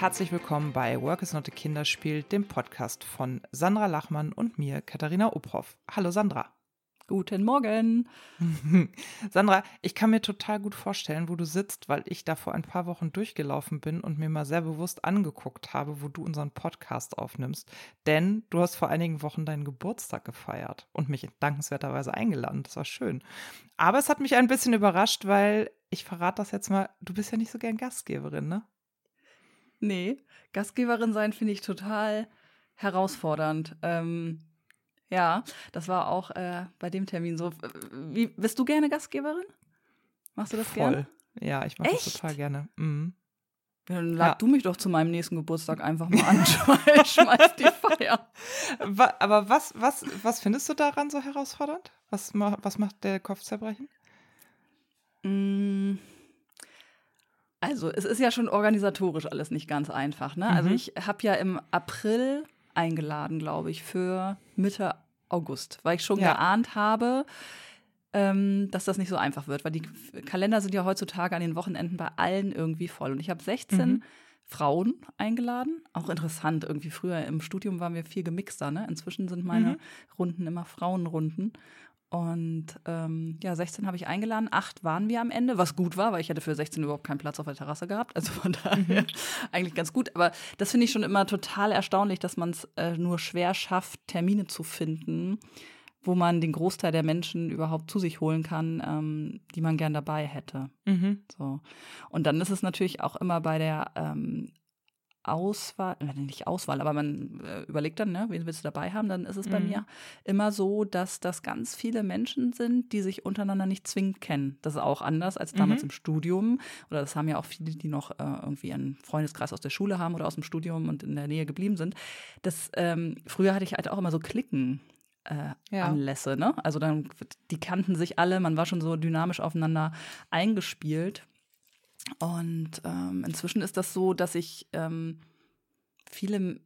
herzlich willkommen bei Work is not a Kinderspiel, dem Podcast von Sandra Lachmann und mir, Katharina Obhoff. Hallo Sandra. Guten Morgen. Sandra, ich kann mir total gut vorstellen, wo du sitzt, weil ich da vor ein paar Wochen durchgelaufen bin und mir mal sehr bewusst angeguckt habe, wo du unseren Podcast aufnimmst. Denn du hast vor einigen Wochen deinen Geburtstag gefeiert und mich dankenswerterweise eingeladen. Das war schön. Aber es hat mich ein bisschen überrascht, weil ich verrate das jetzt mal, du bist ja nicht so gern Gastgeberin, ne? Nee, Gastgeberin sein finde ich total herausfordernd. Ähm, ja, das war auch äh, bei dem Termin so. Wie, bist du gerne Gastgeberin? Machst du das Voll. gerne? Ja, ich mache das total gerne. Mhm. Dann lad ja. du mich doch zu meinem nächsten Geburtstag einfach mal an. Schmeiß die Feier. Aber was, was, was findest du daran so herausfordernd? Was, was macht der Kopfzerbrechen? Mm. Also, es ist ja schon organisatorisch alles nicht ganz einfach. Ne? Also, mhm. Also, ich habe ja im April eingeladen, glaube ich, für Mitte August, weil ich schon ja. geahnt habe, ähm, dass das nicht so einfach wird, weil die Kalender sind ja heutzutage an den Wochenenden bei allen irgendwie voll. Und ich habe 16 mhm. Frauen eingeladen. Auch interessant, irgendwie früher im Studium waren wir viel gemixter. Ne? Inzwischen sind meine mhm. Runden immer Frauenrunden. Und ähm, ja, 16 habe ich eingeladen, acht waren wir am Ende, was gut war, weil ich hätte für 16 überhaupt keinen Platz auf der Terrasse gehabt. Also von daher mhm. eigentlich ganz gut. Aber das finde ich schon immer total erstaunlich, dass man es äh, nur schwer schafft, Termine zu finden, wo man den Großteil der Menschen überhaupt zu sich holen kann, ähm, die man gern dabei hätte. Mhm. So. Und dann ist es natürlich auch immer bei der ähm, Auswahl, nicht Auswahl, aber man äh, überlegt dann, ne, wen willst du dabei haben, dann ist es mhm. bei mir immer so, dass das ganz viele Menschen sind, die sich untereinander nicht zwingend kennen. Das ist auch anders als damals mhm. im Studium. Oder das haben ja auch viele, die noch äh, irgendwie einen Freundeskreis aus der Schule haben oder aus dem Studium und in der Nähe geblieben sind. Das, ähm, früher hatte ich halt auch immer so Klicken. Äh, ja. Anlässe, ne? Also dann, die kannten sich alle, man war schon so dynamisch aufeinander eingespielt. Und ähm, inzwischen ist das so, dass ich ähm, viele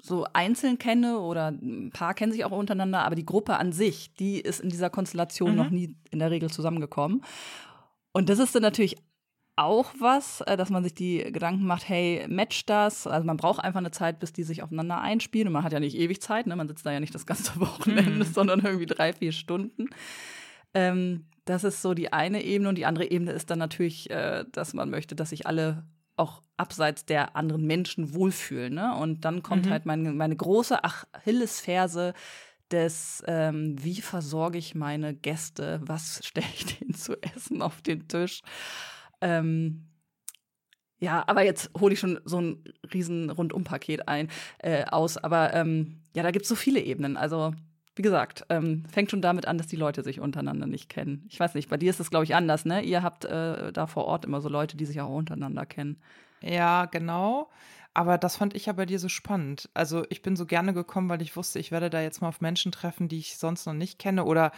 so einzeln kenne oder ein paar kennen sich auch untereinander, aber die Gruppe an sich, die ist in dieser Konstellation mhm. noch nie in der Regel zusammengekommen. Und das ist dann natürlich auch was, äh, dass man sich die Gedanken macht, hey, match das. Also man braucht einfach eine Zeit, bis die sich aufeinander einspielen. Und man hat ja nicht ewig Zeit, ne? man sitzt da ja nicht das ganze Wochenende, mhm. sondern irgendwie drei, vier Stunden. Ähm, das ist so die eine Ebene und die andere Ebene ist dann natürlich, äh, dass man möchte, dass sich alle auch abseits der anderen Menschen wohlfühlen. Ne? Und dann kommt mhm. halt meine, meine große Achillesferse des, ähm, wie versorge ich meine Gäste, was stelle ich denen zu essen auf den Tisch. Ähm, ja, aber jetzt hole ich schon so ein riesen Rundumpaket ein äh, aus. Aber ähm, ja, da gibt es so viele Ebenen. Also wie gesagt, ähm, fängt schon damit an, dass die Leute sich untereinander nicht kennen. Ich weiß nicht, bei dir ist das, glaube ich, anders, ne? Ihr habt äh, da vor Ort immer so Leute, die sich auch untereinander kennen. Ja, genau. Aber das fand ich ja bei dir so spannend. Also ich bin so gerne gekommen, weil ich wusste, ich werde da jetzt mal auf Menschen treffen, die ich sonst noch nicht kenne oder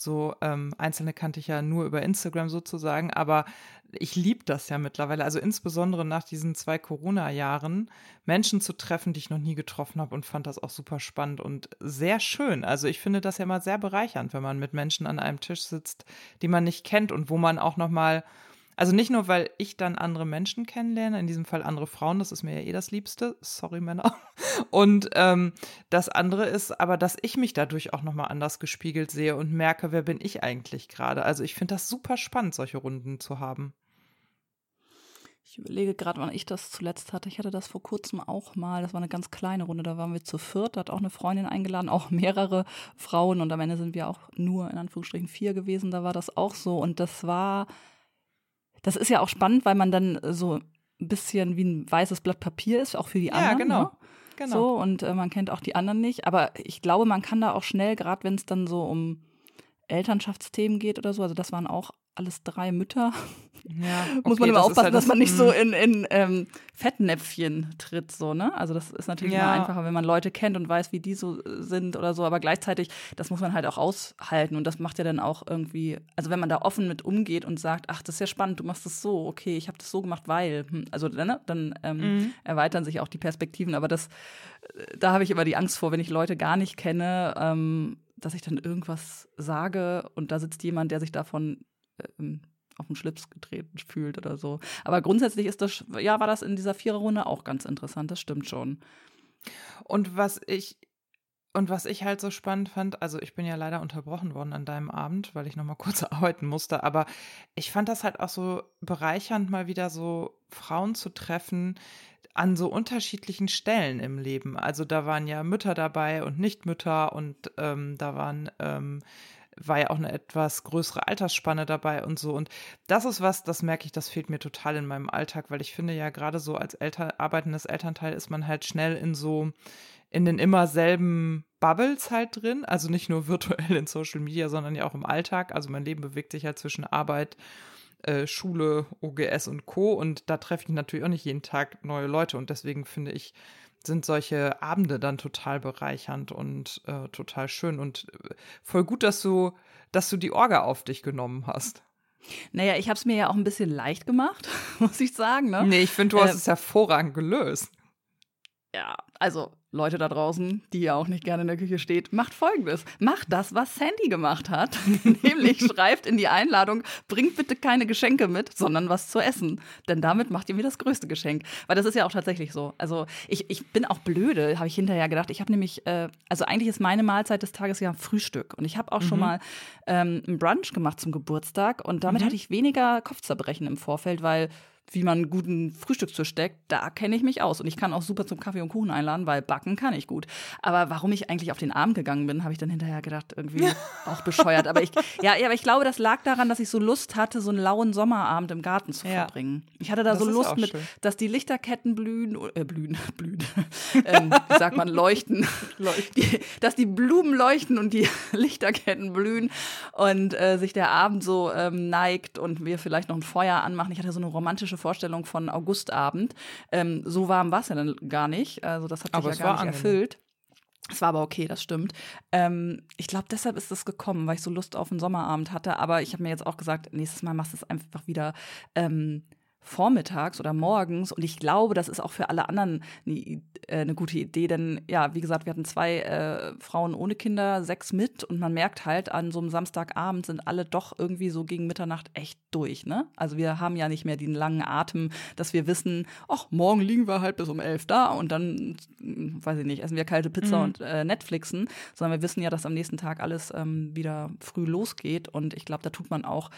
so ähm, einzelne kannte ich ja nur über Instagram sozusagen, aber ich liebe das ja mittlerweile. Also insbesondere nach diesen zwei Corona-Jahren Menschen zu treffen, die ich noch nie getroffen habe und fand das auch super spannend und sehr schön. Also ich finde das ja mal sehr bereichernd, wenn man mit Menschen an einem Tisch sitzt, die man nicht kennt und wo man auch noch mal also nicht nur, weil ich dann andere Menschen kennenlerne, in diesem Fall andere Frauen, das ist mir ja eh das Liebste, sorry Männer. Und ähm, das andere ist aber, dass ich mich dadurch auch nochmal anders gespiegelt sehe und merke, wer bin ich eigentlich gerade. Also ich finde das super spannend, solche Runden zu haben. Ich überlege gerade, wann ich das zuletzt hatte. Ich hatte das vor kurzem auch mal. Das war eine ganz kleine Runde. Da waren wir zu viert. Da hat auch eine Freundin eingeladen, auch mehrere Frauen. Und am Ende sind wir auch nur in Anführungsstrichen vier gewesen. Da war das auch so. Und das war das ist ja auch spannend, weil man dann so ein bisschen wie ein weißes Blatt Papier ist, auch für die anderen. Ja, genau. Ne? genau. So, und äh, man kennt auch die anderen nicht. Aber ich glaube, man kann da auch schnell, gerade wenn es dann so um Elternschaftsthemen geht oder so, also das waren auch alles drei Mütter. Ja, okay, Muss man immer aufpassen, halt das, dass man nicht so mhm. in, in ähm, Fettnäpfchen tritt, so, ne? Also das ist natürlich ja. immer einfacher, wenn man Leute kennt und weiß, wie die so äh, sind oder so, aber gleichzeitig, das muss man halt auch aushalten und das macht ja dann auch irgendwie, also wenn man da offen mit umgeht und sagt, ach, das ist ja spannend, du machst das so, okay, ich habe das so gemacht, weil, hm, also ne, dann ähm, mhm. erweitern sich auch die Perspektiven, aber das, äh, da habe ich immer die Angst vor, wenn ich Leute gar nicht kenne, ähm, dass ich dann irgendwas sage und da sitzt jemand, der sich davon ähm, auf den Schlips getreten fühlt oder so. Aber grundsätzlich ist das, ja, war das in dieser Viererrunde auch ganz interessant, das stimmt schon. Und was ich und was ich halt so spannend fand, also ich bin ja leider unterbrochen worden an deinem Abend, weil ich noch mal kurz arbeiten musste, aber ich fand das halt auch so bereichernd, mal wieder so Frauen zu treffen an so unterschiedlichen Stellen im Leben. Also da waren ja Mütter dabei und Nichtmütter und ähm, da waren ähm, war ja auch eine etwas größere Altersspanne dabei und so. Und das ist was, das merke ich, das fehlt mir total in meinem Alltag, weil ich finde ja gerade so als Eltern, arbeitendes Elternteil ist man halt schnell in so in den immer selben Bubbles halt drin, also nicht nur virtuell in Social Media, sondern ja auch im Alltag. Also mein Leben bewegt sich halt zwischen Arbeit, äh, Schule, OGS und Co. Und da treffe ich natürlich auch nicht jeden Tag neue Leute. Und deswegen finde ich, sind solche Abende dann total bereichernd und äh, total schön. Und äh, voll gut, dass du, dass du die Orga auf dich genommen hast. Naja, ich habe es mir ja auch ein bisschen leicht gemacht, muss ich sagen. Ne? Nee, ich finde, du hast äh, es hervorragend gelöst. Ja, also Leute da draußen, die ja auch nicht gerne in der Küche steht, macht folgendes. Macht das, was Sandy gemacht hat. Nämlich schreibt in die Einladung, bringt bitte keine Geschenke mit, sondern was zu essen. Denn damit macht ihr mir das größte Geschenk. Weil das ist ja auch tatsächlich so. Also ich, ich bin auch blöde, habe ich hinterher gedacht. Ich habe nämlich, äh, also eigentlich ist meine Mahlzeit des Tages ja Frühstück. Und ich habe auch mhm. schon mal ähm, einen Brunch gemacht zum Geburtstag. Und damit mhm. hatte ich weniger Kopfzerbrechen im Vorfeld, weil wie man einen guten Frühstückstisch steckt, da kenne ich mich aus. Und ich kann auch super zum Kaffee und Kuchen einladen, weil backen kann ich gut. Aber warum ich eigentlich auf den Abend gegangen bin, habe ich dann hinterher gedacht, irgendwie auch bescheuert. Aber ich, ja, aber ich glaube, das lag daran, dass ich so Lust hatte, so einen lauen Sommerabend im Garten zu ja. verbringen. Ich hatte da das so Lust mit, schön. dass die Lichterketten blühen, äh, blühen, blühen, ähm, wie sagt man, leuchten. leuchten. Die, dass die Blumen leuchten und die Lichterketten blühen und äh, sich der Abend so ähm, neigt und wir vielleicht noch ein Feuer anmachen. Ich hatte so eine romantische Vorstellung von Augustabend. Ähm, so warm war es ja dann gar nicht. Also das hat sich aber ja gar nicht angenehm. erfüllt. Es war aber okay, das stimmt. Ähm, ich glaube, deshalb ist es gekommen, weil ich so Lust auf einen Sommerabend hatte. Aber ich habe mir jetzt auch gesagt, nächstes Mal machst du es einfach wieder ähm, vormittags oder morgens. Und ich glaube, das ist auch für alle anderen eine, äh, eine gute Idee, denn ja, wie gesagt, wir hatten zwei äh, Frauen ohne Kinder, sechs mit und man merkt halt, an so einem Samstagabend sind alle doch irgendwie so gegen Mitternacht echt durch. Ne? Also wir haben ja nicht mehr den langen Atem, dass wir wissen, ach, morgen liegen wir halt bis um elf da und dann, hm, weiß ich nicht, essen wir kalte Pizza mhm. und äh, Netflixen, sondern wir wissen ja, dass am nächsten Tag alles ähm, wieder früh losgeht. Und ich glaube, da tut man auch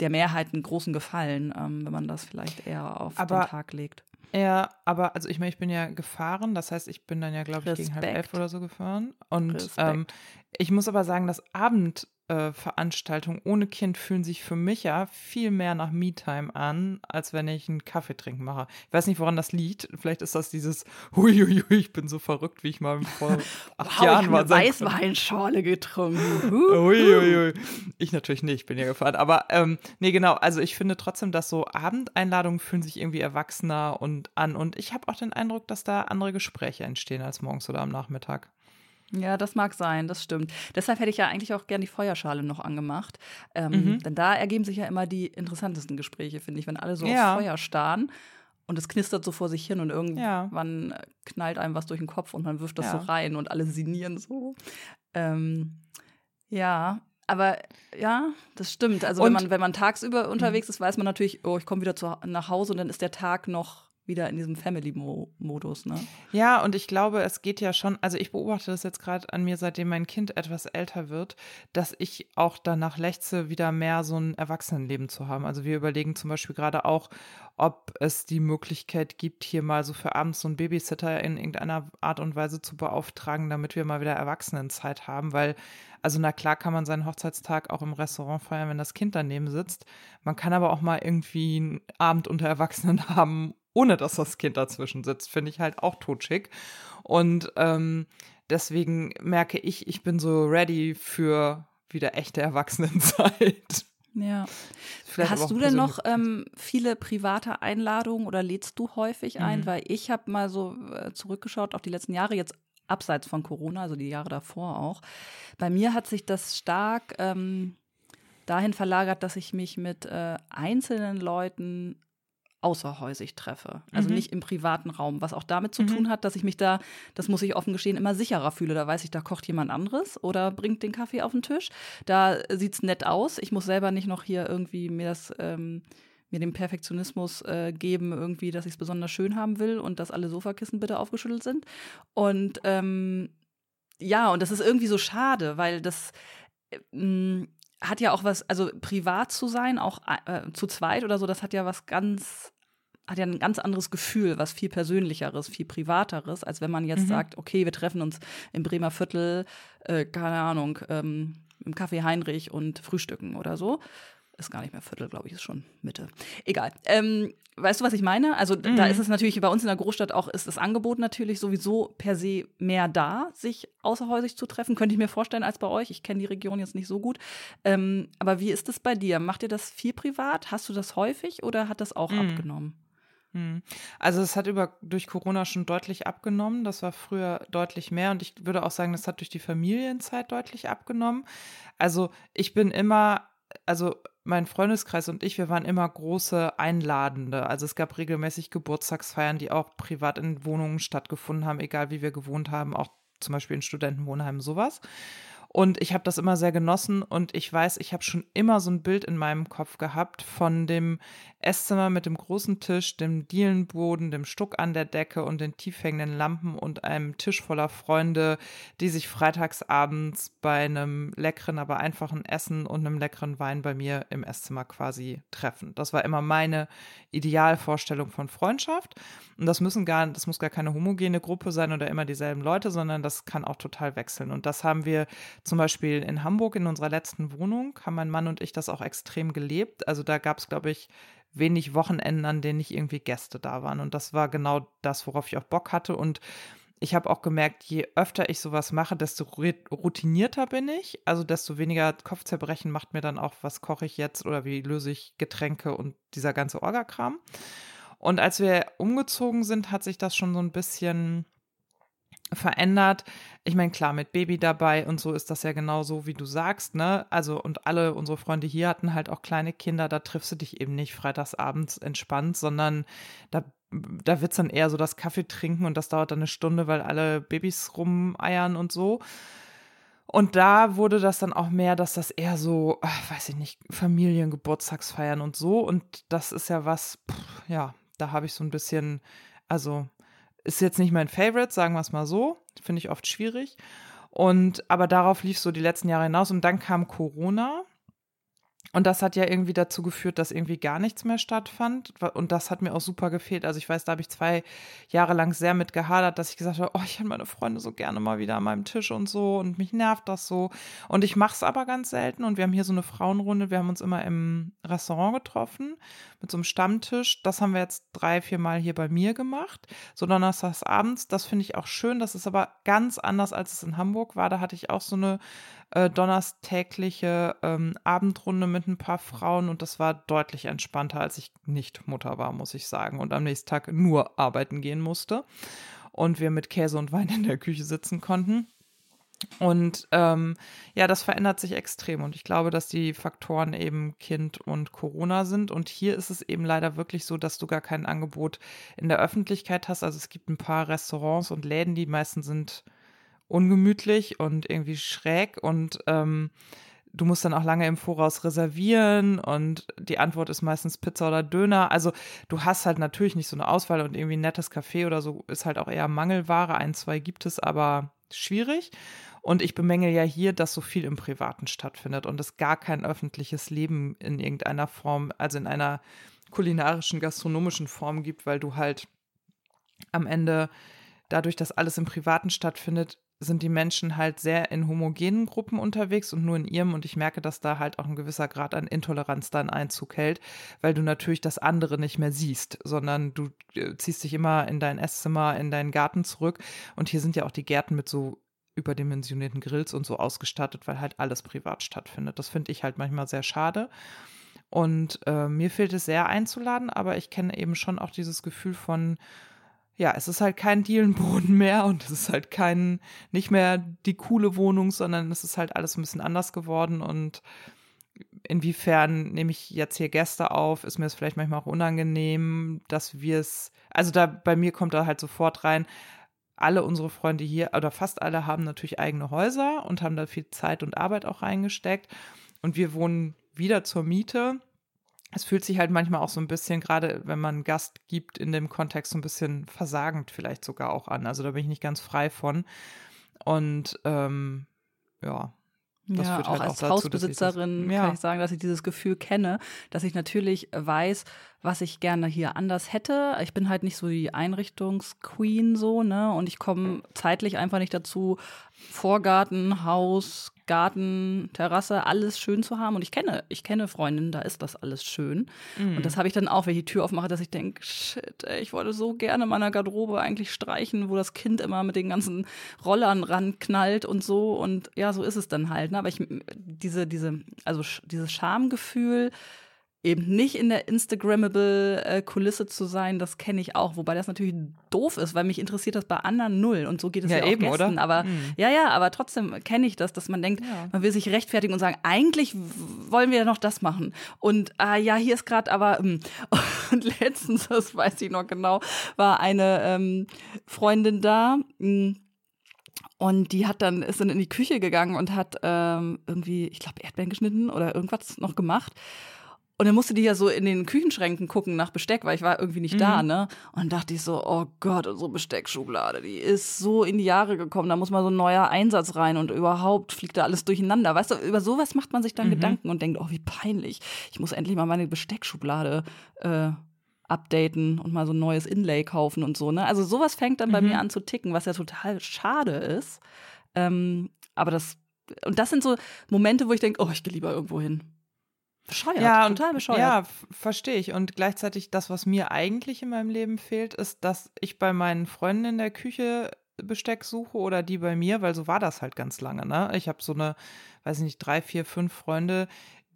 der Mehrheit einen großen Gefallen, ähm, wenn man das vielleicht eher auf aber, den Tag legt. Ja, aber also ich meine, ich bin ja gefahren, das heißt, ich bin dann ja, glaube ich, gegen halb elf oder so gefahren. Und ähm, ich muss aber sagen, das Abend, äh, Veranstaltungen ohne Kind fühlen sich für mich ja viel mehr nach Me-Time an, als wenn ich einen Kaffee trinken mache. Ich weiß nicht, woran das liegt. Vielleicht ist das dieses Huiuiui, ich bin so verrückt, wie ich mal vor acht wow, Jahren ich war. Ich Weißweinschorle getrunken. Huiuiui. Ich natürlich nicht, ich bin ja gefahren. Aber ähm, nee, genau. Also ich finde trotzdem, dass so Abendeinladungen fühlen sich irgendwie erwachsener und an. Und ich habe auch den Eindruck, dass da andere Gespräche entstehen als morgens oder am Nachmittag. Ja, das mag sein, das stimmt. Deshalb hätte ich ja eigentlich auch gern die Feuerschale noch angemacht. Ähm, mhm. Denn da ergeben sich ja immer die interessantesten Gespräche, finde ich, wenn alle so ja. aufs Feuer starren und es knistert so vor sich hin und irgendwann ja. knallt einem was durch den Kopf und man wirft das ja. so rein und alle sinnieren so. Ähm, ja, aber ja, das stimmt. Also wenn man, wenn man tagsüber unterwegs mhm. ist, weiß man natürlich, oh, ich komme wieder zu, nach Hause und dann ist der Tag noch wieder in diesem Family-Modus, ne? Ja, und ich glaube, es geht ja schon, also ich beobachte das jetzt gerade an mir, seitdem mein Kind etwas älter wird, dass ich auch danach lechze, wieder mehr so ein Erwachsenenleben zu haben. Also wir überlegen zum Beispiel gerade auch, ob es die Möglichkeit gibt, hier mal so für abends so einen Babysitter in irgendeiner Art und Weise zu beauftragen, damit wir mal wieder Erwachsenenzeit haben, weil also na klar kann man seinen Hochzeitstag auch im Restaurant feiern, wenn das Kind daneben sitzt. Man kann aber auch mal irgendwie einen Abend unter Erwachsenen haben, ohne dass das Kind dazwischen sitzt, finde ich halt auch totschick. Und ähm, deswegen merke ich, ich bin so ready für wieder echte Erwachsenenzeit. Ja. Vielleicht Hast du denn noch ähm, viele private Einladungen oder lädst du häufig ein? Mhm. Weil ich habe mal so äh, zurückgeschaut auf die letzten Jahre, jetzt abseits von Corona, also die Jahre davor auch. Bei mir hat sich das stark ähm, dahin verlagert, dass ich mich mit äh, einzelnen Leuten außerhäusig treffe. Also Mhm. nicht im privaten Raum, was auch damit zu Mhm. tun hat, dass ich mich da, das muss ich offen gestehen, immer sicherer fühle. Da weiß ich, da kocht jemand anderes oder bringt den Kaffee auf den Tisch. Da sieht's nett aus. Ich muss selber nicht noch hier irgendwie mir das ähm, mir den Perfektionismus äh, geben, irgendwie, dass ich es besonders schön haben will und dass alle Sofakissen bitte aufgeschüttelt sind. Und ähm, ja, und das ist irgendwie so schade, weil das äh, mh, hat ja auch was, also privat zu sein, auch äh, zu zweit oder so, das hat ja was ganz, hat ja ein ganz anderes Gefühl, was viel persönlicheres, viel privateres, als wenn man jetzt Mhm. sagt, okay, wir treffen uns im Bremer Viertel, äh, keine Ahnung, ähm, im Café Heinrich und frühstücken oder so. Ist gar nicht mehr Viertel, glaube ich, ist schon Mitte. Egal. Ähm, weißt du, was ich meine? Also d- da Mhm. ist es natürlich bei uns in der Großstadt auch, ist das Angebot natürlich sowieso per se mehr da, sich außerhäusig zu treffen. Könnte ich mir vorstellen als bei euch. Ich kenne die Region jetzt nicht so gut. Ähm, aber wie ist es bei dir? Macht ihr das viel privat? Hast du das häufig oder hat das auch Mhm. abgenommen? Hm. Also es hat über durch Corona schon deutlich abgenommen. Das war früher deutlich mehr und ich würde auch sagen, das hat durch die Familienzeit deutlich abgenommen. Also ich bin immer, also mein Freundeskreis und ich, wir waren immer große Einladende. Also es gab regelmäßig Geburtstagsfeiern, die auch privat in Wohnungen stattgefunden haben, egal wie wir gewohnt haben, auch zum Beispiel in Studentenwohnheimen sowas. Und ich habe das immer sehr genossen und ich weiß, ich habe schon immer so ein Bild in meinem Kopf gehabt von dem Esszimmer mit dem großen Tisch, dem Dielenboden, dem Stuck an der Decke und den tief hängenden Lampen und einem Tisch voller Freunde, die sich freitagsabends bei einem leckeren, aber einfachen Essen und einem leckeren Wein bei mir im Esszimmer quasi treffen. Das war immer meine Idealvorstellung von Freundschaft. Und das müssen gar, das muss gar keine homogene Gruppe sein oder immer dieselben Leute, sondern das kann auch total wechseln. Und das haben wir zum Beispiel in Hamburg in unserer letzten Wohnung, haben mein Mann und ich das auch extrem gelebt. Also da gab es, glaube ich, wenig Wochenenden, an denen nicht irgendwie Gäste da waren. Und das war genau das, worauf ich auch Bock hatte. Und ich habe auch gemerkt, je öfter ich sowas mache, desto routinierter bin ich. Also desto weniger Kopfzerbrechen macht mir dann auch, was koche ich jetzt oder wie löse ich Getränke und dieser ganze Orgakram. Und als wir umgezogen sind, hat sich das schon so ein bisschen verändert. Ich meine, klar, mit Baby dabei und so ist das ja genau so, wie du sagst, ne? Also, und alle unsere Freunde hier hatten halt auch kleine Kinder, da triffst du dich eben nicht freitagsabends entspannt, sondern da, da wird's dann eher so das Kaffee trinken und das dauert dann eine Stunde, weil alle Babys rumeiern und so. Und da wurde das dann auch mehr, dass das eher so, ach, weiß ich nicht, Familiengeburtstagsfeiern und so. Und das ist ja was, pff, ja, da habe ich so ein bisschen, also ist jetzt nicht mein Favorite, sagen wir es mal so. Finde ich oft schwierig. Und aber darauf lief so die letzten Jahre hinaus und dann kam Corona. Und das hat ja irgendwie dazu geführt, dass irgendwie gar nichts mehr stattfand. Und das hat mir auch super gefehlt. Also ich weiß, da habe ich zwei Jahre lang sehr mit gehadert, dass ich gesagt habe, oh, ich hätte meine Freunde so gerne mal wieder an meinem Tisch und so. Und mich nervt das so. Und ich mache es aber ganz selten. Und wir haben hier so eine Frauenrunde. Wir haben uns immer im Restaurant getroffen mit so einem Stammtisch. Das haben wir jetzt drei, vier Mal hier bei mir gemacht. So donnerstags abends. Das finde ich auch schön. Das ist aber ganz anders, als es in Hamburg war. Da hatte ich auch so eine äh, donnerstägliche ähm, Abendrunde mit ein paar Frauen und das war deutlich entspannter, als ich nicht Mutter war, muss ich sagen, und am nächsten Tag nur arbeiten gehen musste und wir mit Käse und Wein in der Küche sitzen konnten. Und ähm, ja, das verändert sich extrem. Und ich glaube, dass die Faktoren eben Kind und Corona sind. Und hier ist es eben leider wirklich so, dass du gar kein Angebot in der Öffentlichkeit hast. Also es gibt ein paar Restaurants und Läden, die meisten sind ungemütlich und irgendwie schräg. Und ähm, du musst dann auch lange im Voraus reservieren. Und die Antwort ist meistens Pizza oder Döner. Also du hast halt natürlich nicht so eine Auswahl und irgendwie ein nettes Café oder so ist halt auch eher Mangelware. Ein, zwei gibt es, aber schwierig. Und ich bemängel ja hier, dass so viel im Privaten stattfindet und es gar kein öffentliches Leben in irgendeiner Form, also in einer kulinarischen, gastronomischen Form gibt, weil du halt am Ende dadurch, dass alles im Privaten stattfindet, sind die Menschen halt sehr in homogenen Gruppen unterwegs und nur in ihrem. Und ich merke, dass da halt auch ein gewisser Grad an Intoleranz dann Einzug hält, weil du natürlich das andere nicht mehr siehst, sondern du äh, ziehst dich immer in dein Esszimmer, in deinen Garten zurück. Und hier sind ja auch die Gärten mit so überdimensionierten Grills und so ausgestattet, weil halt alles privat stattfindet. Das finde ich halt manchmal sehr schade. Und äh, mir fehlt es sehr einzuladen, aber ich kenne eben schon auch dieses Gefühl von, ja, es ist halt kein Dielenboden mehr und es ist halt kein, nicht mehr die coole Wohnung, sondern es ist halt alles ein bisschen anders geworden und inwiefern nehme ich jetzt hier Gäste auf? Ist mir es vielleicht manchmal auch unangenehm, dass wir es, also da bei mir kommt da halt sofort rein, alle unsere Freunde hier oder fast alle haben natürlich eigene Häuser und haben da viel Zeit und Arbeit auch reingesteckt. Und wir wohnen wieder zur Miete. Es fühlt sich halt manchmal auch so ein bisschen, gerade wenn man einen Gast gibt, in dem Kontext so ein bisschen versagend vielleicht sogar auch an. Also da bin ich nicht ganz frei von. Und ähm, ja, das ja, auch halt als auch dazu, Hausbesitzerin ich das, ja. kann ich sagen, dass ich dieses Gefühl kenne, dass ich natürlich weiß, was ich gerne hier anders hätte. Ich bin halt nicht so die Einrichtungsqueen so, ne? Und ich komme zeitlich einfach nicht dazu, Vorgarten, Haus, Garten, Terrasse, alles schön zu haben. Und ich kenne, ich kenne Freundinnen, da ist das alles schön. Mhm. Und das habe ich dann auch, wenn ich die Tür aufmache, dass ich denke, shit, ey, ich wollte so gerne meiner Garderobe eigentlich streichen, wo das Kind immer mit den ganzen Rollern ranknallt und so. Und ja, so ist es dann halt. Ne? Aber ich, diese, diese, also dieses Schamgefühl, eben nicht in der Instagrammable äh, Kulisse zu sein, das kenne ich auch. Wobei das natürlich doof ist, weil mich interessiert das bei anderen null. Und so geht es ja, ja auch eben, Gästen. Oder? Aber mhm. ja, ja, aber trotzdem kenne ich das, dass man denkt, ja. man will sich rechtfertigen und sagen, eigentlich wollen wir ja noch das machen. Und ah, ja, hier ist gerade aber ähm, und letztens, das weiß ich noch genau, war eine ähm, Freundin da. Mh, hm, und die hat dann, ist dann in die Küche gegangen und hat ähm, irgendwie, ich glaube, Erdbeeren geschnitten oder irgendwas noch gemacht. Und dann musste die ja so in den Küchenschränken gucken nach Besteck, weil ich war irgendwie nicht mhm. da, ne? Und dachte ich so, oh Gott, unsere Besteckschublade, die ist so in die Jahre gekommen, da muss mal so ein neuer Einsatz rein und überhaupt fliegt da alles durcheinander. Weißt du, über sowas macht man sich dann mhm. Gedanken und denkt, oh, wie peinlich. Ich muss endlich mal meine Besteckschublade äh, updaten und mal so ein neues Inlay kaufen und so, ne? Also sowas fängt dann mhm. bei mir an zu ticken, was ja total schade ist. Ähm, aber das, und das sind so Momente, wo ich denke, oh, ich gehe lieber irgendwo hin. Bescheuert, ja, total bescheuert. Ja, verstehe ich. Und gleichzeitig das, was mir eigentlich in meinem Leben fehlt, ist, dass ich bei meinen Freunden in der Küche Besteck suche oder die bei mir, weil so war das halt ganz lange. Ne? Ich habe so eine, weiß ich nicht, drei, vier, fünf Freunde,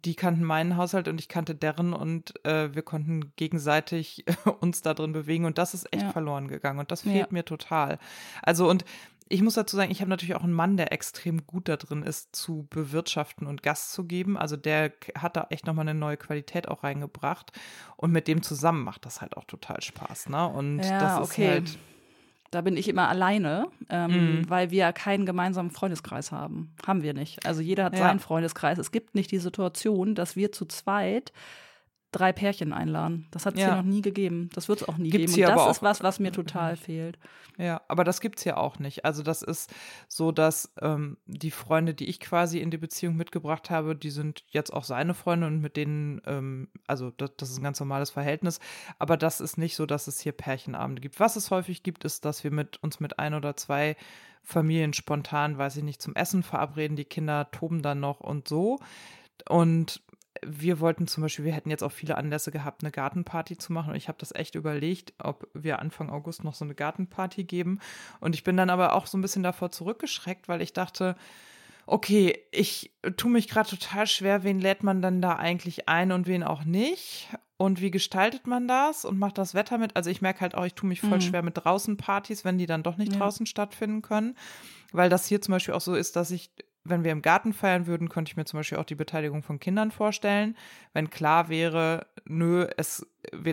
die kannten meinen Haushalt und ich kannte deren und äh, wir konnten gegenseitig uns da drin bewegen und das ist echt ja. verloren gegangen und das fehlt ja. mir total. Also und ich muss dazu sagen, ich habe natürlich auch einen Mann, der extrem gut da drin ist, zu bewirtschaften und Gast zu geben. Also der hat da echt nochmal eine neue Qualität auch reingebracht. Und mit dem zusammen macht das halt auch total Spaß. Ne? Und ja, das ist okay. halt. Da bin ich immer alleine, ähm, mhm. weil wir keinen gemeinsamen Freundeskreis haben. Haben wir nicht. Also jeder hat ja. seinen Freundeskreis. Es gibt nicht die Situation, dass wir zu zweit drei Pärchen einladen. Das hat es ja. hier noch nie gegeben. Das wird es auch nie gibt's geben. Und das ist was, was mir total fehlt. Ja, aber das gibt es ja auch nicht. Also das ist so, dass ähm, die Freunde, die ich quasi in die Beziehung mitgebracht habe, die sind jetzt auch seine Freunde und mit denen, ähm, also das, das, ist ein ganz normales Verhältnis. Aber das ist nicht so, dass es hier Pärchenabende gibt. Was es häufig gibt, ist, dass wir mit uns mit ein oder zwei Familien spontan, weiß ich nicht, zum Essen verabreden. Die Kinder toben dann noch und so. Und wir wollten zum Beispiel, wir hätten jetzt auch viele Anlässe gehabt, eine Gartenparty zu machen. Und ich habe das echt überlegt, ob wir Anfang August noch so eine Gartenparty geben. Und ich bin dann aber auch so ein bisschen davor zurückgeschreckt, weil ich dachte, okay, ich tue mich gerade total schwer, wen lädt man dann da eigentlich ein und wen auch nicht? Und wie gestaltet man das und macht das Wetter mit? Also ich merke halt auch, ich tue mich voll mhm. schwer mit draußen Partys, wenn die dann doch nicht ja. draußen stattfinden können. Weil das hier zum Beispiel auch so ist, dass ich wenn wir im Garten feiern würden, könnte ich mir zum Beispiel auch die Beteiligung von Kindern vorstellen. Wenn klar wäre, nö, es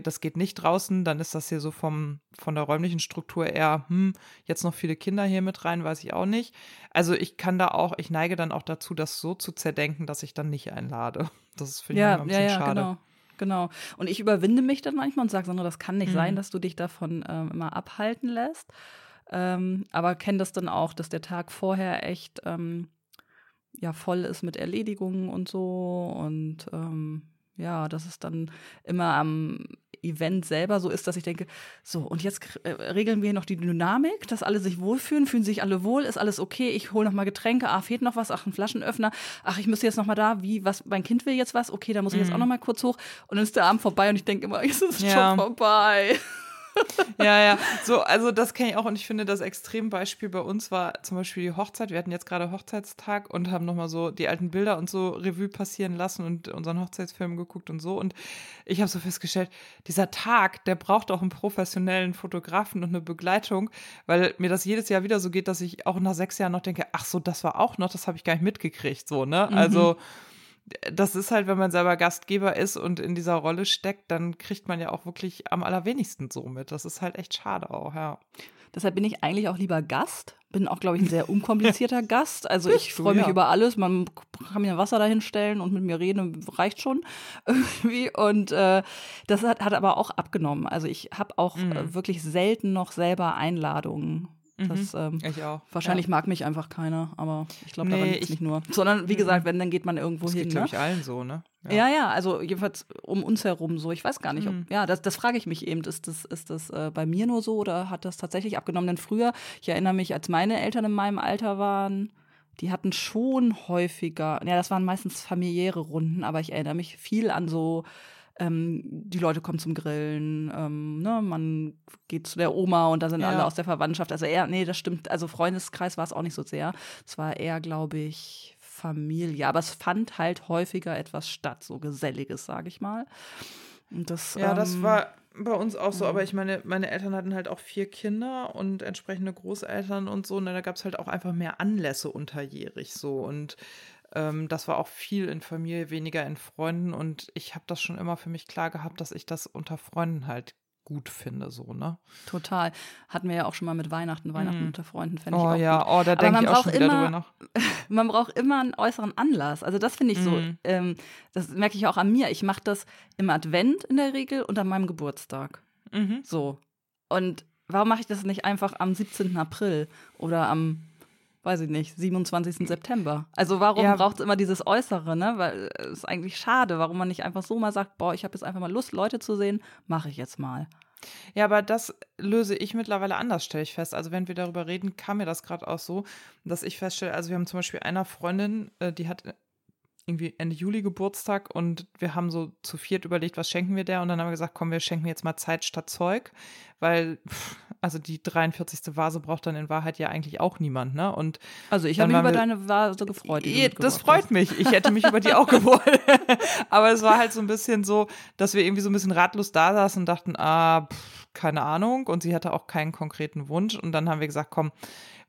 das geht nicht draußen, dann ist das hier so vom, von der räumlichen Struktur eher, hm, jetzt noch viele Kinder hier mit rein, weiß ich auch nicht. Also ich kann da auch, ich neige dann auch dazu, das so zu zerdenken, dass ich dann nicht einlade. Das finde ich ja, ein bisschen ja, ja, schade. Genau. Genau. Und ich überwinde mich dann manchmal und sage, Sandra, das kann nicht mhm. sein, dass du dich davon ähm, immer abhalten lässt. Ähm, aber kenne das dann auch, dass der Tag vorher echt ähm, ja voll ist mit Erledigungen und so und ähm, ja, dass es dann immer am Event selber so ist, dass ich denke, so, und jetzt äh, regeln wir noch die Dynamik, dass alle sich wohlfühlen, fühlen sich alle wohl, ist alles okay, ich hole noch mal Getränke, ah, fehlt noch was, ach, ein Flaschenöffner, ach, ich müsste jetzt noch mal da, wie, was, mein Kind will jetzt was, okay, da muss ich jetzt auch mhm. noch mal kurz hoch und dann ist der Abend vorbei und ich denke immer, jetzt ist es ja. schon vorbei. ja, ja. So, also das kenne ich auch und ich finde, das Extrembeispiel bei uns war zum Beispiel die Hochzeit. Wir hatten jetzt gerade Hochzeitstag und haben nochmal so die alten Bilder und so Revue passieren lassen und unseren Hochzeitsfilm geguckt und so. Und ich habe so festgestellt, dieser Tag, der braucht auch einen professionellen Fotografen und eine Begleitung, weil mir das jedes Jahr wieder so geht, dass ich auch nach sechs Jahren noch denke, ach so, das war auch noch, das habe ich gar nicht mitgekriegt, so, ne? Mhm. Das ist halt, wenn man selber Gastgeber ist und in dieser Rolle steckt, dann kriegt man ja auch wirklich am allerwenigsten so mit. Das ist halt echt schade auch, ja. Deshalb bin ich eigentlich auch lieber Gast. Bin auch, glaube ich, ein sehr unkomplizierter Gast. Also ich freue mich ja. über alles. Man kann mir Wasser dahinstellen und mit mir reden, reicht schon irgendwie. Und äh, das hat, hat aber auch abgenommen. Also ich habe auch mhm. äh, wirklich selten noch selber Einladungen das, mhm. ähm, ich auch. Wahrscheinlich ja. mag mich einfach keiner, aber ich glaube, nee, daran liegt nicht nur. Sondern wie gesagt, wenn, dann geht man irgendwo das hin. Das geht, ne? glaube ich, allen so, ne? Ja. ja. ja, also jedenfalls um uns herum so. Ich weiß gar nicht, ob, mhm. ja, das, das frage ich mich eben. Ist das, ist das äh, bei mir nur so oder hat das tatsächlich abgenommen? Denn früher, ich erinnere mich, als meine Eltern in meinem Alter waren, die hatten schon häufiger, ja, das waren meistens familiäre Runden, aber ich erinnere mich viel an so ähm, die Leute kommen zum Grillen, ähm, ne, man geht zu der Oma und da sind ja. alle aus der Verwandtschaft. Also eher, nee, das stimmt, also Freundeskreis war es auch nicht so sehr. Es war eher, glaube ich, Familie. Aber es fand halt häufiger etwas statt, so Geselliges, sage ich mal. Und das, ja, ähm, das war bei uns auch so, aber ich meine, meine Eltern hatten halt auch vier Kinder und entsprechende Großeltern und so. Und da gab es halt auch einfach mehr Anlässe unterjährig so. Und ähm, das war auch viel in Familie, weniger in Freunden. Und ich habe das schon immer für mich klar gehabt, dass ich das unter Freunden halt gut finde, so, ne? Total. Hatten wir ja auch schon mal mit Weihnachten, Weihnachten mm. unter Freunden, fände ich oh, auch ja. gut. Oh, da denke ich auch schon wieder immer, drüber nach. man braucht immer einen äußeren Anlass. Also das finde ich mm. so, mhm. ähm, das merke ich auch an mir. Ich mache das im Advent in der Regel und an meinem Geburtstag. Mhm. So. Und warum mache ich das nicht einfach am 17. April oder am weiß ich nicht, 27. September. Also warum ja. braucht es immer dieses Äußere, ne? Weil es ist eigentlich schade, warum man nicht einfach so mal sagt, boah, ich habe jetzt einfach mal Lust, Leute zu sehen, mache ich jetzt mal. Ja, aber das löse ich mittlerweile anders, stelle ich fest. Also wenn wir darüber reden, kam mir das gerade auch so, dass ich feststelle, also wir haben zum Beispiel einer Freundin, äh, die hat irgendwie Ende Juli Geburtstag und wir haben so zu viert überlegt, was schenken wir der und dann haben wir gesagt, komm, wir schenken jetzt mal Zeit statt Zeug, weil also die 43. Vase braucht dann in Wahrheit ja eigentlich auch niemand, ne? Und also ich habe mich über deine Vase gefreut. das freut hast. mich. Ich hätte mich über die auch gefreut. Aber es war halt so ein bisschen so, dass wir irgendwie so ein bisschen ratlos da saßen und dachten, ah, pff, keine Ahnung und sie hatte auch keinen konkreten Wunsch und dann haben wir gesagt, komm,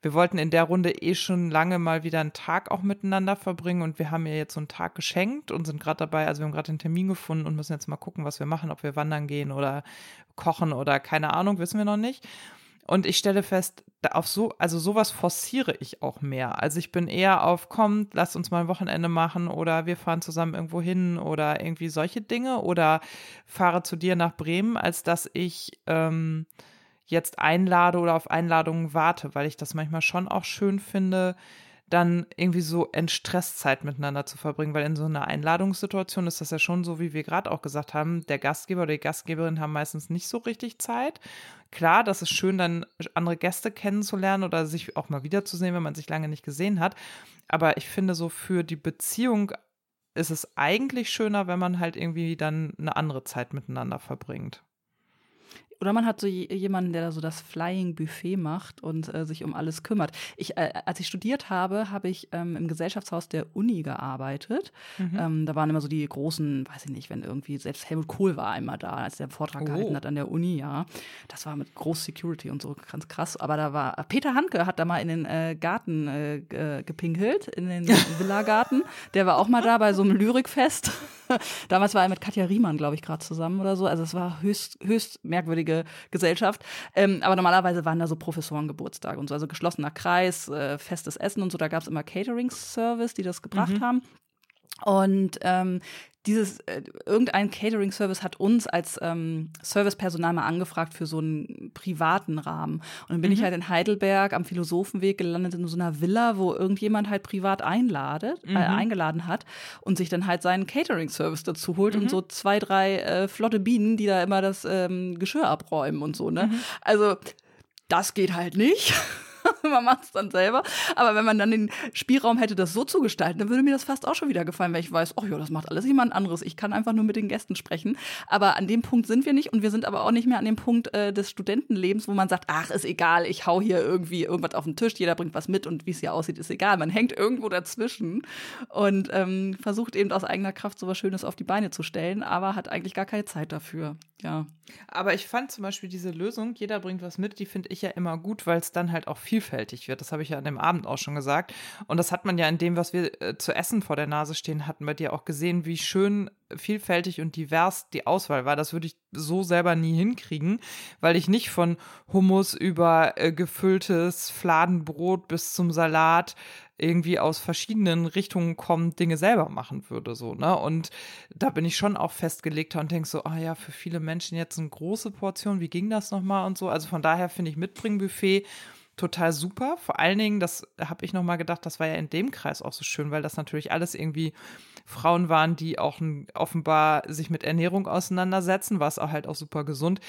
wir wollten in der Runde eh schon lange mal wieder einen Tag auch miteinander verbringen und wir haben ihr jetzt so einen Tag geschenkt und sind gerade dabei, also wir haben gerade einen Termin gefunden und müssen jetzt mal gucken, was wir machen, ob wir wandern gehen oder kochen oder keine Ahnung, wissen wir noch nicht. Und ich stelle fest, auf so, also sowas forciere ich auch mehr. Also ich bin eher auf, kommt, lasst uns mal ein Wochenende machen oder wir fahren zusammen irgendwo hin oder irgendwie solche Dinge oder fahre zu dir nach Bremen, als dass ich ähm, jetzt einlade oder auf Einladungen warte, weil ich das manchmal schon auch schön finde, dann irgendwie so Entstresszeit miteinander zu verbringen, weil in so einer Einladungssituation ist das ja schon so, wie wir gerade auch gesagt haben, der Gastgeber oder die Gastgeberin haben meistens nicht so richtig Zeit. Klar, das ist schön, dann andere Gäste kennenzulernen oder sich auch mal wiederzusehen, wenn man sich lange nicht gesehen hat. Aber ich finde so für die Beziehung ist es eigentlich schöner, wenn man halt irgendwie dann eine andere Zeit miteinander verbringt. Oder man hat so jemanden, der da so das Flying Buffet macht und äh, sich um alles kümmert. Ich, äh, als ich studiert habe, habe ich ähm, im Gesellschaftshaus der Uni gearbeitet. Mhm. Ähm, da waren immer so die großen, weiß ich nicht, wenn irgendwie, selbst Helmut Kohl war einmal da, als der einen Vortrag oh. gehalten hat an der Uni, ja. Das war mit groß Security und so, ganz krass. Aber da war, Peter Handke hat da mal in den äh, Garten äh, gepinkelt, in den Villagarten. Der war auch mal da bei so einem Lyrikfest. Damals war er mit Katja Riemann, glaube ich, gerade zusammen oder so. Also es war höchst, höchst merkwürdige Gesellschaft. Ähm, aber normalerweise waren da so Professorengeburtstage und so, also geschlossener Kreis, äh, festes Essen und so. Da gab es immer Catering-Service, die das gebracht mhm. haben. Und ähm, dieses, äh, irgendein Catering-Service hat uns als ähm, Servicepersonal mal angefragt für so einen privaten Rahmen. Und dann bin mhm. ich halt in Heidelberg am Philosophenweg gelandet in so einer Villa, wo irgendjemand halt privat einladet, äh, mhm. äh, eingeladen hat und sich dann halt seinen Catering-Service dazu holt mhm. und so zwei, drei äh, flotte Bienen, die da immer das ähm, Geschirr abräumen und so, ne? Mhm. Also, das geht halt nicht. man macht es dann selber. Aber wenn man dann den Spielraum hätte, das so zu gestalten, dann würde mir das fast auch schon wieder gefallen, weil ich weiß, oh ja, das macht alles jemand anderes. Ich kann einfach nur mit den Gästen sprechen. Aber an dem Punkt sind wir nicht und wir sind aber auch nicht mehr an dem Punkt äh, des Studentenlebens, wo man sagt, ach, ist egal, ich hau hier irgendwie irgendwas auf den Tisch, jeder bringt was mit und wie es hier aussieht, ist egal. Man hängt irgendwo dazwischen und ähm, versucht eben aus eigener Kraft so was Schönes auf die Beine zu stellen, aber hat eigentlich gar keine Zeit dafür. Ja. Aber ich fand zum Beispiel diese Lösung, jeder bringt was mit, die finde ich ja immer gut, weil es dann halt auch vielfältig wird. Das habe ich ja an dem Abend auch schon gesagt. Und das hat man ja in dem, was wir äh, zu essen vor der Nase stehen hatten, bei dir auch gesehen, wie schön vielfältig und divers die Auswahl war. Das würde ich so selber nie hinkriegen, weil ich nicht von Hummus über äh, gefülltes Fladenbrot bis zum Salat irgendwie aus verschiedenen Richtungen kommt, Dinge selber machen würde, so, ne? Und da bin ich schon auch festgelegter und denke so, ah ja, für viele Menschen jetzt eine große Portion, wie ging das nochmal und so. Also von daher finde ich Mitbringbuffet total super. Vor allen Dingen, das habe ich nochmal gedacht, das war ja in dem Kreis auch so schön, weil das natürlich alles irgendwie Frauen waren, die auch offenbar sich mit Ernährung auseinandersetzen, war es auch halt auch super gesund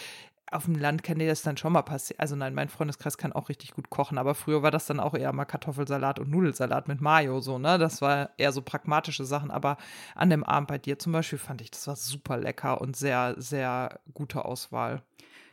auf dem Land kann dir das dann schon mal passieren. Also nein, mein Freundeskreis kann auch richtig gut kochen, aber früher war das dann auch eher mal Kartoffelsalat und Nudelsalat mit Mayo, so, ne? Das war eher so pragmatische Sachen, aber an dem Abend bei dir zum Beispiel fand ich, das war super lecker und sehr, sehr gute Auswahl.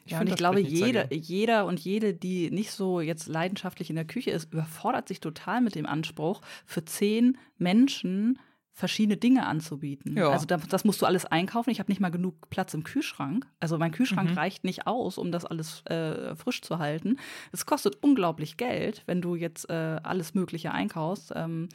Ich ja, und ich glaube, jeder, jeder und jede, die nicht so jetzt leidenschaftlich in der Küche ist, überfordert sich total mit dem Anspruch, für zehn Menschen verschiedene Dinge anzubieten. Ja. Also das, das, musst du alles einkaufen. Ich habe nicht mal genug Platz im Kühlschrank. Also mein Kühlschrank mhm. reicht nicht aus, um das alles äh, frisch zu halten. Es kostet unglaublich Geld, wenn du jetzt äh, alles Mögliche einkaufst. Ähm,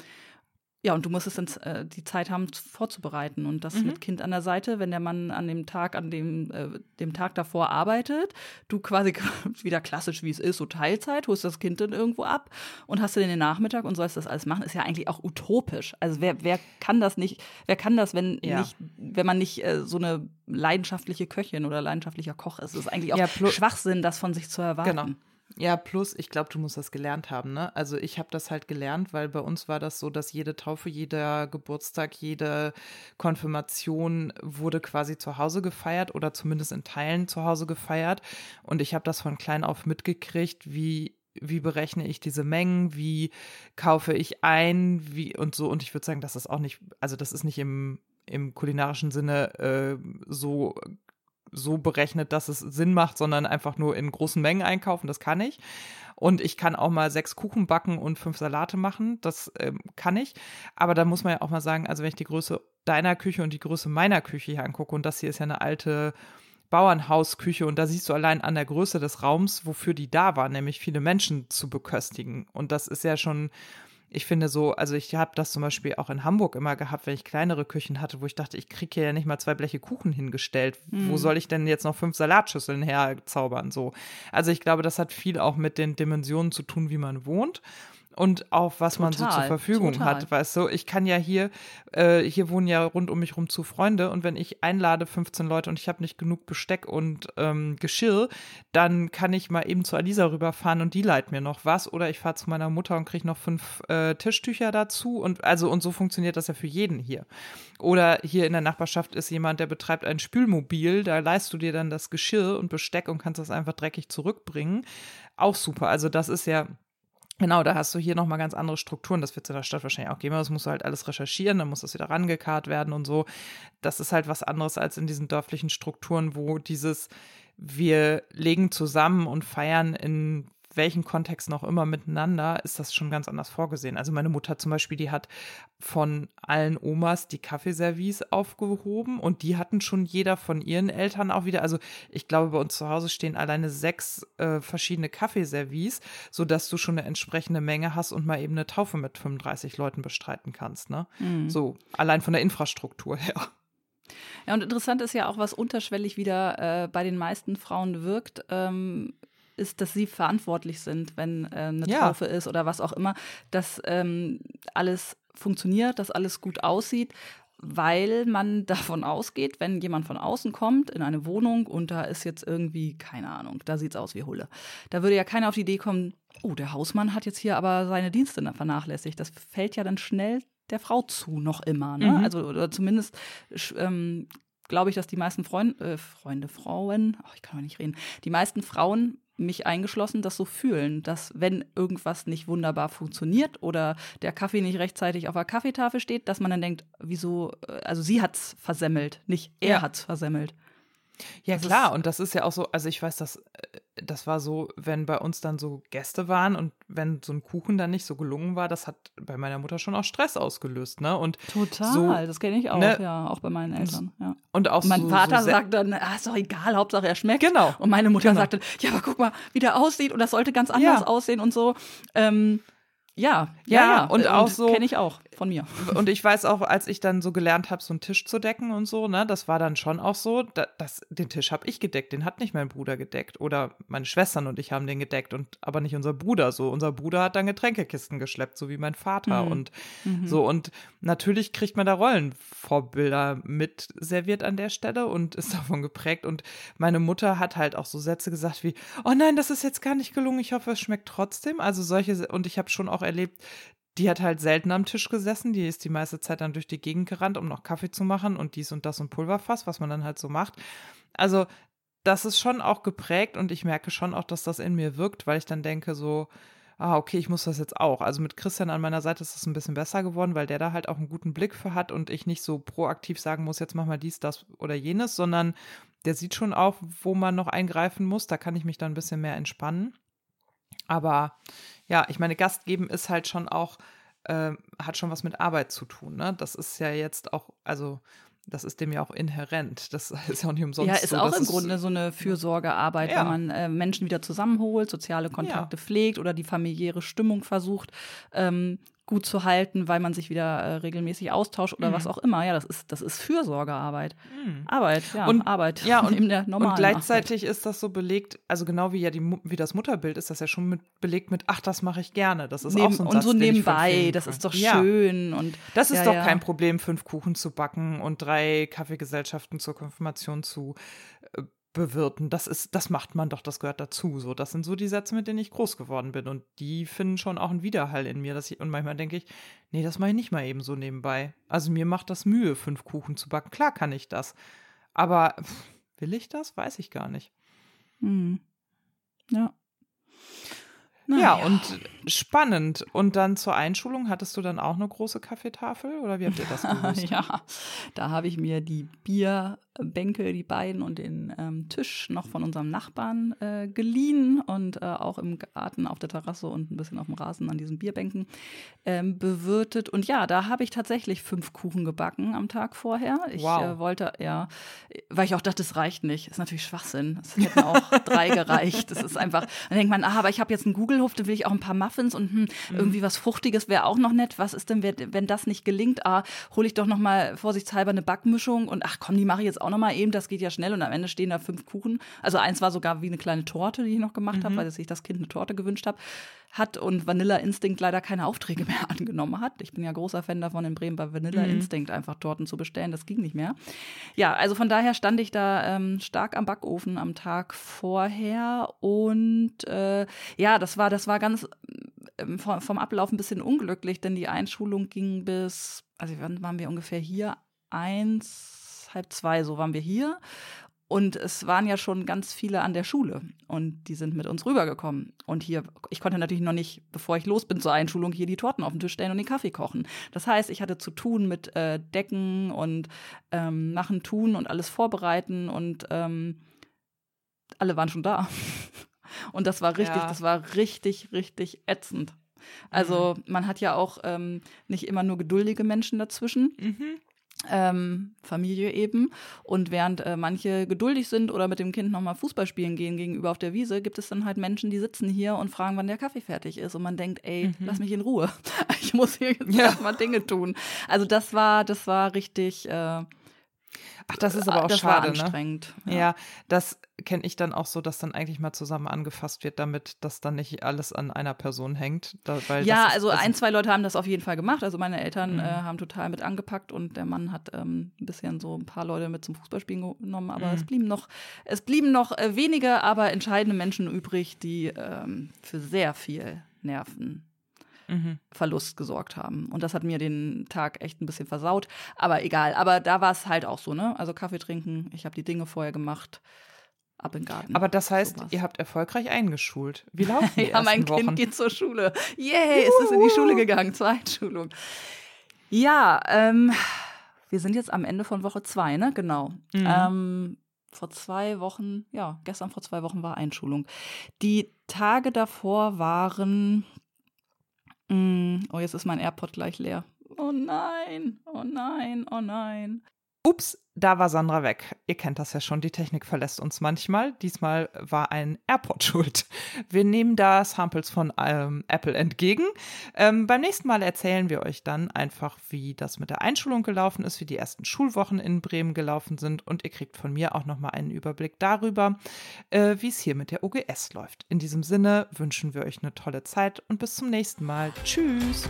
ja, und du musstest dann äh, die Zeit haben, vorzubereiten. Und das mhm. mit Kind an der Seite, wenn der Mann an dem Tag, an dem, äh, dem Tag davor arbeitet, du quasi wieder klassisch, wie es ist, so Teilzeit, holst das Kind dann irgendwo ab und hast dann den Nachmittag und sollst das alles machen, ist ja eigentlich auch utopisch. Also wer, wer kann das nicht, wer kann das, wenn ja. nicht, wenn man nicht äh, so eine leidenschaftliche Köchin oder leidenschaftlicher Koch ist? Das ist eigentlich auch ja, Schwachsinn, das von sich zu erwarten. Genau. Ja, plus, ich glaube, du musst das gelernt haben, ne? Also ich habe das halt gelernt, weil bei uns war das so, dass jede Taufe, jeder Geburtstag, jede Konfirmation wurde quasi zu Hause gefeiert oder zumindest in Teilen zu Hause gefeiert. Und ich habe das von klein auf mitgekriegt, wie wie berechne ich diese Mengen, wie kaufe ich ein, wie und so. Und ich würde sagen, das ist auch nicht, also das ist nicht im, im kulinarischen Sinne äh, so so berechnet, dass es Sinn macht, sondern einfach nur in großen Mengen einkaufen. Das kann ich. Und ich kann auch mal sechs Kuchen backen und fünf Salate machen. Das ähm, kann ich. Aber da muss man ja auch mal sagen, also wenn ich die Größe deiner Küche und die Größe meiner Küche hier angucke, und das hier ist ja eine alte Bauernhausküche und da siehst du allein an der Größe des Raums, wofür die da war, nämlich viele Menschen zu beköstigen. Und das ist ja schon ich finde so, also ich habe das zum Beispiel auch in Hamburg immer gehabt, wenn ich kleinere Küchen hatte, wo ich dachte, ich kriege hier ja nicht mal zwei Bleche Kuchen hingestellt. Mhm. Wo soll ich denn jetzt noch fünf Salatschüsseln herzaubern? So. Also ich glaube, das hat viel auch mit den Dimensionen zu tun, wie man wohnt und auch was total, man so zur Verfügung total. hat, weißt du. Ich kann ja hier, äh, hier wohnen ja rund um mich rum zu Freunde und wenn ich einlade 15 Leute und ich habe nicht genug Besteck und ähm, Geschirr, dann kann ich mal eben zu Alisa rüberfahren und die leiht mir noch was oder ich fahre zu meiner Mutter und kriege noch fünf äh, Tischtücher dazu und also und so funktioniert das ja für jeden hier. Oder hier in der Nachbarschaft ist jemand, der betreibt ein Spülmobil, da leist du dir dann das Geschirr und Besteck und kannst das einfach dreckig zurückbringen. Auch super. Also das ist ja Genau, da hast du hier nochmal ganz andere Strukturen. Das wird es in der Stadt wahrscheinlich auch geben. Das musst du halt alles recherchieren, dann muss das wieder rangekarrt werden und so. Das ist halt was anderes als in diesen dörflichen Strukturen, wo dieses wir legen zusammen und feiern in welchen Kontexten auch immer miteinander, ist das schon ganz anders vorgesehen. Also meine Mutter zum Beispiel, die hat von allen Omas die Kaffeeservice aufgehoben und die hatten schon jeder von ihren Eltern auch wieder. Also ich glaube, bei uns zu Hause stehen alleine sechs äh, verschiedene Kaffeeservice, sodass du schon eine entsprechende Menge hast und mal eben eine Taufe mit 35 Leuten bestreiten kannst. Ne? Mhm. So, allein von der Infrastruktur her. Ja, und interessant ist ja auch, was unterschwellig wieder äh, bei den meisten Frauen wirkt. Ähm, ist, dass sie verantwortlich sind, wenn äh, eine ja. Taufe ist oder was auch immer, dass ähm, alles funktioniert, dass alles gut aussieht, weil man davon ausgeht, wenn jemand von außen kommt in eine Wohnung und da ist jetzt irgendwie, keine Ahnung, da sieht es aus wie Hulle. Da würde ja keiner auf die Idee kommen, oh, der Hausmann hat jetzt hier aber seine Dienste vernachlässigt. Das fällt ja dann schnell der Frau zu, noch immer. Ne? Mhm. Also oder zumindest ähm, glaube ich, dass die meisten Freund, äh, Freunde, Frauen, oh, ich kann mal nicht reden, die meisten Frauen mich eingeschlossen, das so fühlen, dass wenn irgendwas nicht wunderbar funktioniert oder der Kaffee nicht rechtzeitig auf der Kaffeetafel steht, dass man dann denkt, wieso, äh, also sie hat's versemmelt, nicht er ja. hat's versemmelt. Ja, das klar, und das ist ja auch so, also ich weiß, dass äh, das war so, wenn bei uns dann so Gäste waren und wenn so ein Kuchen dann nicht so gelungen war, das hat bei meiner Mutter schon auch Stress ausgelöst, ne? Und Total, so, das kenne ich auch, ne? ja, auch bei meinen Eltern. Ja. Und auch Und mein so, Vater so sagt dann, ah, ist doch egal, Hauptsache er schmeckt. Genau. Und meine Mutter Genau. sagt dann, ja, aber guck mal, wie der aussieht und das sollte ganz anders Ja. aussehen und so. Ähm, ja, Ja, ja, ja. und auch so- Kenne ich auch von mir. Und ich weiß auch, als ich dann so gelernt habe, so einen Tisch zu decken und so, ne, das war dann schon auch so, da, das, den Tisch habe ich gedeckt, den hat nicht mein Bruder gedeckt. Oder meine Schwestern und ich haben den gedeckt und aber nicht unser Bruder so. Unser Bruder hat dann Getränkekisten geschleppt, so wie mein Vater. Mhm. Und so, und natürlich kriegt man da Rollenvorbilder mit serviert an der Stelle und ist davon geprägt. Und meine Mutter hat halt auch so Sätze gesagt wie, oh nein, das ist jetzt gar nicht gelungen, ich hoffe, es schmeckt trotzdem. Also solche, und ich habe schon auch erlebt, die hat halt selten am Tisch gesessen. Die ist die meiste Zeit dann durch die Gegend gerannt, um noch Kaffee zu machen und dies und das und Pulverfass, was man dann halt so macht. Also, das ist schon auch geprägt und ich merke schon auch, dass das in mir wirkt, weil ich dann denke so, ah, okay, ich muss das jetzt auch. Also mit Christian an meiner Seite ist es ein bisschen besser geworden, weil der da halt auch einen guten Blick für hat und ich nicht so proaktiv sagen muss, jetzt mach mal dies, das oder jenes, sondern der sieht schon auch, wo man noch eingreifen muss. Da kann ich mich dann ein bisschen mehr entspannen. Aber ja, ich meine, Gast geben ist halt schon auch, äh, hat schon was mit Arbeit zu tun. Ne? Das ist ja jetzt auch, also das ist dem ja auch inhärent. Das ist ja auch nicht umsonst. Ja, ist so. auch das im Grunde so eine Fürsorgearbeit, Ja. wenn man äh, Menschen wieder zusammenholt, soziale Kontakte pflegt oder die familiäre Stimmung versucht ähm, gut zu halten, weil man sich wieder äh, regelmäßig austauscht oder Mhm. was auch immer. Ja, das ist, das ist Fürsorgearbeit. Mhm. Arbeit, ja, Und- Arbeit. ja, und- neben der normalen Und gleichzeitig ist das so belegt, also genau wie ja die, wie das Mutterbild ist das ja schon mit, belegt mit, ach, das mache ich gerne. Das ist Neben, auch so ein und Satz, so nebenbei, das ist doch Ja. schön und Das ist Ja, doch ja. kein Problem, fünf Kuchen zu backen und drei Kaffeegesellschaften zur Konfirmation zu äh, bewirten. Das ist, das macht man doch, das gehört dazu. So, das sind so die Sätze, mit denen ich groß geworden bin. Und die finden schon auch einen Widerhall in mir. Dass ich, und manchmal denke ich, nee, das mache ich nicht mal eben so nebenbei. Also mir macht das Mühe, fünf Kuchen zu backen. Klar kann ich das. Aber pff, will ich das? Weiß ich gar nicht. hm. ja. Ja, Naja. und spannend. Und dann zur Einschulung hattest du dann auch eine große Kaffeetafel oder wie habt ihr das gelöst? ja, da habe ich mir die Bierbänke, die beiden und den ähm, Tisch noch von unserem Nachbarn äh, geliehen und äh, auch im Garten auf der Terrasse und ein bisschen auf dem Rasen an diesen Bierbänken ähm, bewirtet. Und ja, da habe ich tatsächlich fünf Kuchen gebacken am Tag vorher. Ich Wow. äh, wollte, ja, weil ich auch dachte, das reicht nicht. Das ist natürlich Schwachsinn. Es hätten auch drei gereicht. Das ist einfach, dann denkt man, ah, aber ich habe jetzt einen Google-Hof, da will ich auch ein paar Muffins und hm, irgendwie was Fruchtiges wäre auch noch nett. Was ist denn, wenn, das nicht gelingt? Ah, hole ich doch noch mal vorsichtshalber eine Backmischung und ach komm, die mache ich jetzt auch noch mal eben, das geht ja schnell und am Ende stehen da fünf Kuchen. Also eins war sogar wie eine kleine Torte, die ich noch gemacht habe, weil sich das Kind eine Torte gewünscht hat hat und Vanilla Instinct leider keine Aufträge mehr angenommen hat. Ich bin ja großer Fan davon, in Bremen bei Vanilla Instinct einfach Torten zu bestellen. Das ging nicht mehr. Ja, also von daher stand ich da ähm, stark am Backofen am Tag vorher und äh, ja, das war, das war ganz ähm, vom, vom Ablauf ein bisschen unglücklich, denn die Einschulung ging bis, also wann waren wir ungefähr hier? Eins, halb zwei, so waren wir hier. Und es waren ja schon ganz viele an der Schule und die sind mit uns rübergekommen. Und hier, ich konnte natürlich noch nicht, bevor ich los bin zur Einschulung, hier die Torten auf den Tisch stellen und den Kaffee kochen. Das heißt, ich hatte zu tun mit äh, Decken und ähm, machen, tun und alles vorbereiten und ähm, alle waren schon da. Und das war richtig, Ja. das war richtig, richtig ätzend. Also man hat ja auch ähm, nicht immer nur geduldige Menschen dazwischen Mhm. Ähm, Familie eben. Und während äh, manche geduldig sind oder mit dem Kind nochmal Fußball spielen gehen gegenüber auf der Wiese, gibt es dann halt Menschen, die sitzen hier und fragen, wann der Kaffee fertig ist. Und man denkt, ey, lass mich in Ruhe. Ich muss hier jetzt Ja. erstmal Dinge tun. Also das war, das war richtig. Äh, Ach, das ist aber auch das schade, war ne? anstrengend. Ja, das kenne ich dann auch so, dass dann eigentlich mal zusammen angefasst wird, damit das dann nicht alles an einer Person hängt. Da, Ja, ist, also ein, zwei Leute haben das auf jeden Fall gemacht. Also meine Eltern Mhm. äh, haben total mit angepackt und der Mann hat ähm, ein bisschen so ein paar Leute mit zum Fußballspielen genommen, aber Mhm. es blieben noch, es blieben noch äh, wenige, aber entscheidende Menschen übrig, die ähm, für sehr viel Nerven. Mhm. Verlust gesorgt haben. Und das hat mir den Tag echt ein bisschen versaut. Aber egal. Aber da war es halt auch so, ne? Also Kaffee trinken, ich habe die Dinge vorher gemacht. Ab in den Garten. Aber das heißt, Sowas. ihr habt erfolgreich eingeschult. Wie laufen die Ja, mein Wochen? Kind geht zur Schule. Yay, ist es in die Schule gegangen, zur Einschulung. Ja, ähm, wir sind jetzt am Ende von Woche zwei, ne? Genau. Mhm. Ähm, vor zwei Wochen, ja, gestern vor zwei Wochen war Einschulung. Die Tage davor waren, mm, oh, jetzt ist mein AirPod gleich leer. Oh nein, oh nein, oh nein. Ups, da war Sandra weg. Ihr kennt das ja schon, die Technik verlässt uns manchmal. Diesmal war ein AirPod schuld. Wir nehmen da Samples von ähm, Apple entgegen. Ähm, beim nächsten Mal erzählen wir euch dann einfach, wie das mit der Einschulung gelaufen ist, wie die ersten Schulwochen in Bremen gelaufen sind und ihr kriegt von mir auch nochmal einen Überblick darüber, äh, wie es hier mit der OGS läuft. In diesem Sinne wünschen wir euch eine tolle Zeit und bis zum nächsten Mal. Tschüss!